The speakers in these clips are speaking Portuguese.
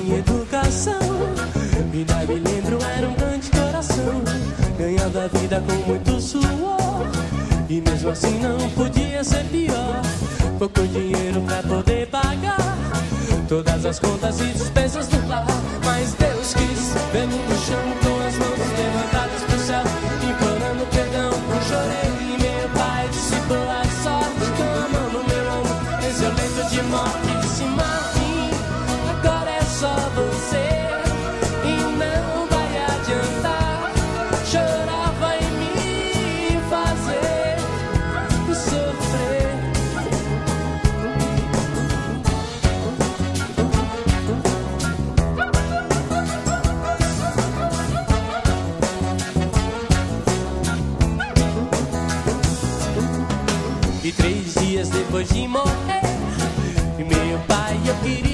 tinha educação. Vida, me lembro, era um grande coração. ganhava a vida com muito suor. E mesmo assim não podia ser pior. Pouco dinheiro pra poder pagar. Todas as contas e despesas do lar. Mas Deus quis, vendo no chão.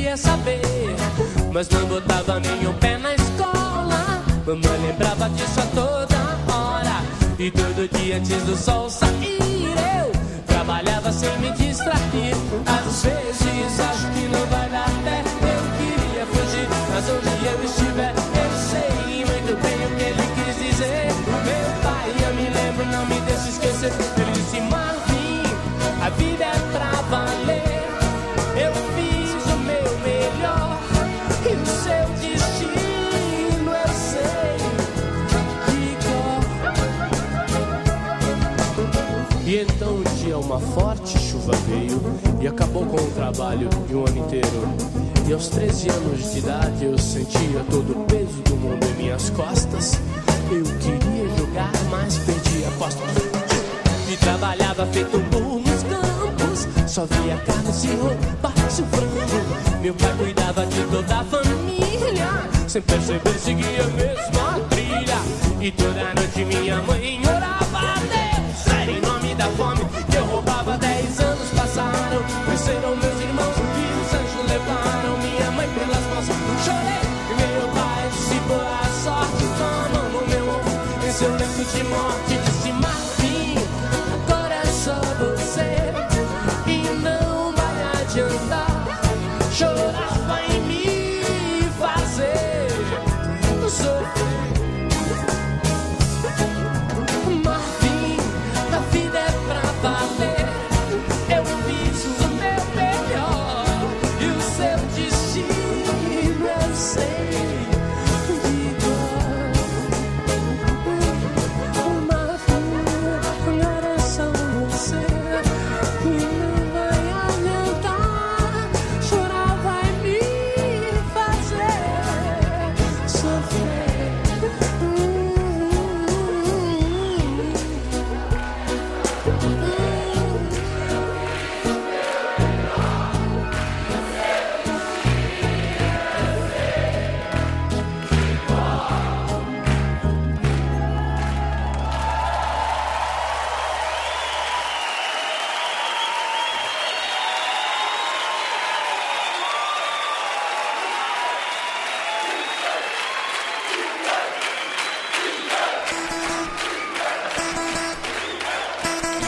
Queria saber, mas não botava nenhum pé na escola. Mamãe lembrava disso a toda hora. E todo dia antes do sol sair, uma forte chuva veio e acabou com o trabalho de um ano inteiro. E aos 13 anos de idade eu sentia todo o peso do mundo em minhas costas. Eu queria jogar, mas perdi a aposta. E trabalhava feito burro nos campos. Só via carne, se roupa, se frango. Meu pai cuidava de toda a família. Sem perceber, seguia a mesma trilha. E toda noite minha mãe orava a Deus. Era em nome da fome que eu de morte. Disse Marfim, agora é só você. E não vai adiantar.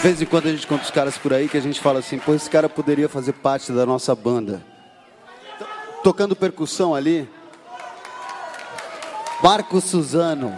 De vez em quando a gente conta os caras por aí que a gente fala assim, pô, esse cara poderia fazer parte da nossa banda. Tocando percussão ali. Marco Suzano.